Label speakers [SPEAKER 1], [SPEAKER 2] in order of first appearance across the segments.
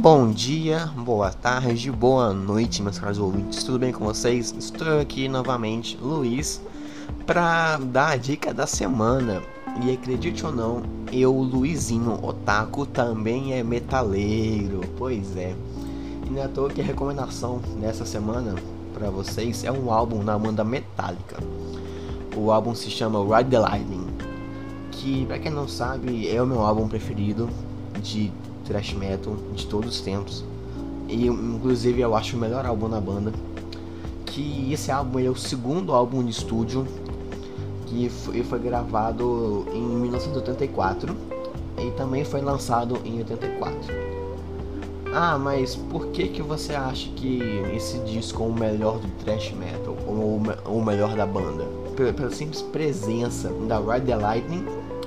[SPEAKER 1] Bom dia, boa tarde, boa noite, meus caros ouvintes. Tudo bem com vocês? Estou aqui novamente, Luiz, para dar a dica da semana. E acredite ou não, eu, Luizinho Otaku, também é metaleiro. Pois é. E não é toa que a recomendação nessa semana para vocês é um álbum na banda Metallica. O álbum se chama Ride the Lightning, que, para quem não sabe, é o meu álbum preferido de thrash metal de todos os tempos. E inclusive eu acho o melhor álbum da banda. Que esse álbum é o segundo álbum de estúdio que foi, foi gravado em 1984 e também foi lançado em 84. Ah, mas por que que você acha que esse disco é o melhor do thrash metal ou o melhor da banda? Pela, pela simples presença da Ride the Lightning,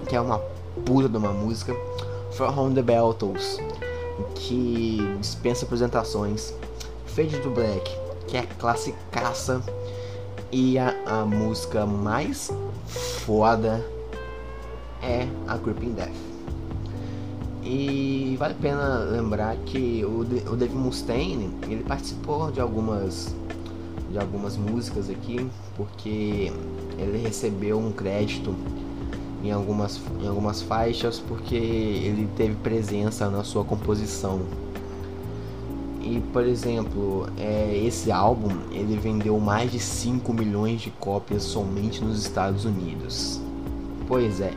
[SPEAKER 1] que é uma puta de uma música, From the Battles, que dispensa apresentações, Fade to Black, que é classicaça, e a, a música mais foda é a Creeping Death. E vale a pena lembrar que o, o Dave Mustaine ele participou de algumas de algumas músicas aqui porque ele recebeu um crédito em algumas, em algumas faixas porque ele teve presença na sua composição. E por exemplo, é, esse álbum ele vendeu mais de 5 milhões de cópias somente nos Estados Unidos. Pois é,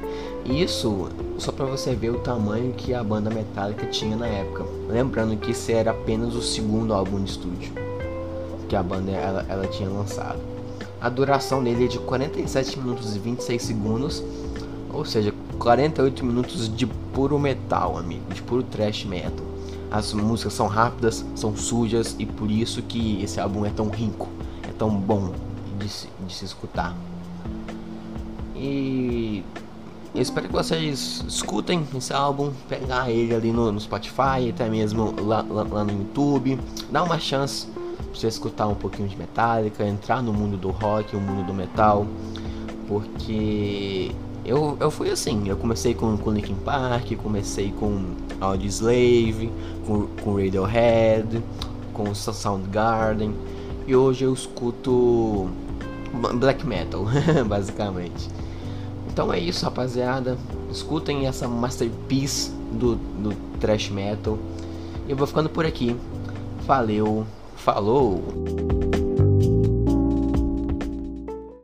[SPEAKER 1] isso só para você ver o tamanho que a banda Metallica tinha na época. Lembrando que esse era apenas o segundo álbum de estúdio que a banda ela, ela tinha lançado. A duração dele é de 47 minutos e 26 segundos ou seja, 48 minutos de puro metal, amigo, de puro thrash metal. As músicas são rápidas, são sujas e por isso que esse álbum é tão rico, é tão bom de se, de se escutar. E espero que vocês escutem esse álbum, pegar ele ali no, no Spotify, até mesmo lá, lá, lá, no YouTube. Dá uma chance pra você escutar um pouquinho de Metallica, entrar no mundo do rock, o mundo do metal, porque eu, eu fui assim, eu comecei com, com Linkin Park, comecei com Audioslave, com, com Radiohead, com Soundgarden e hoje eu escuto black metal, basicamente. Então é isso, rapaziada. Escutem essa masterpiece do, do thrash metal. Eu vou ficando por aqui. Valeu, falou!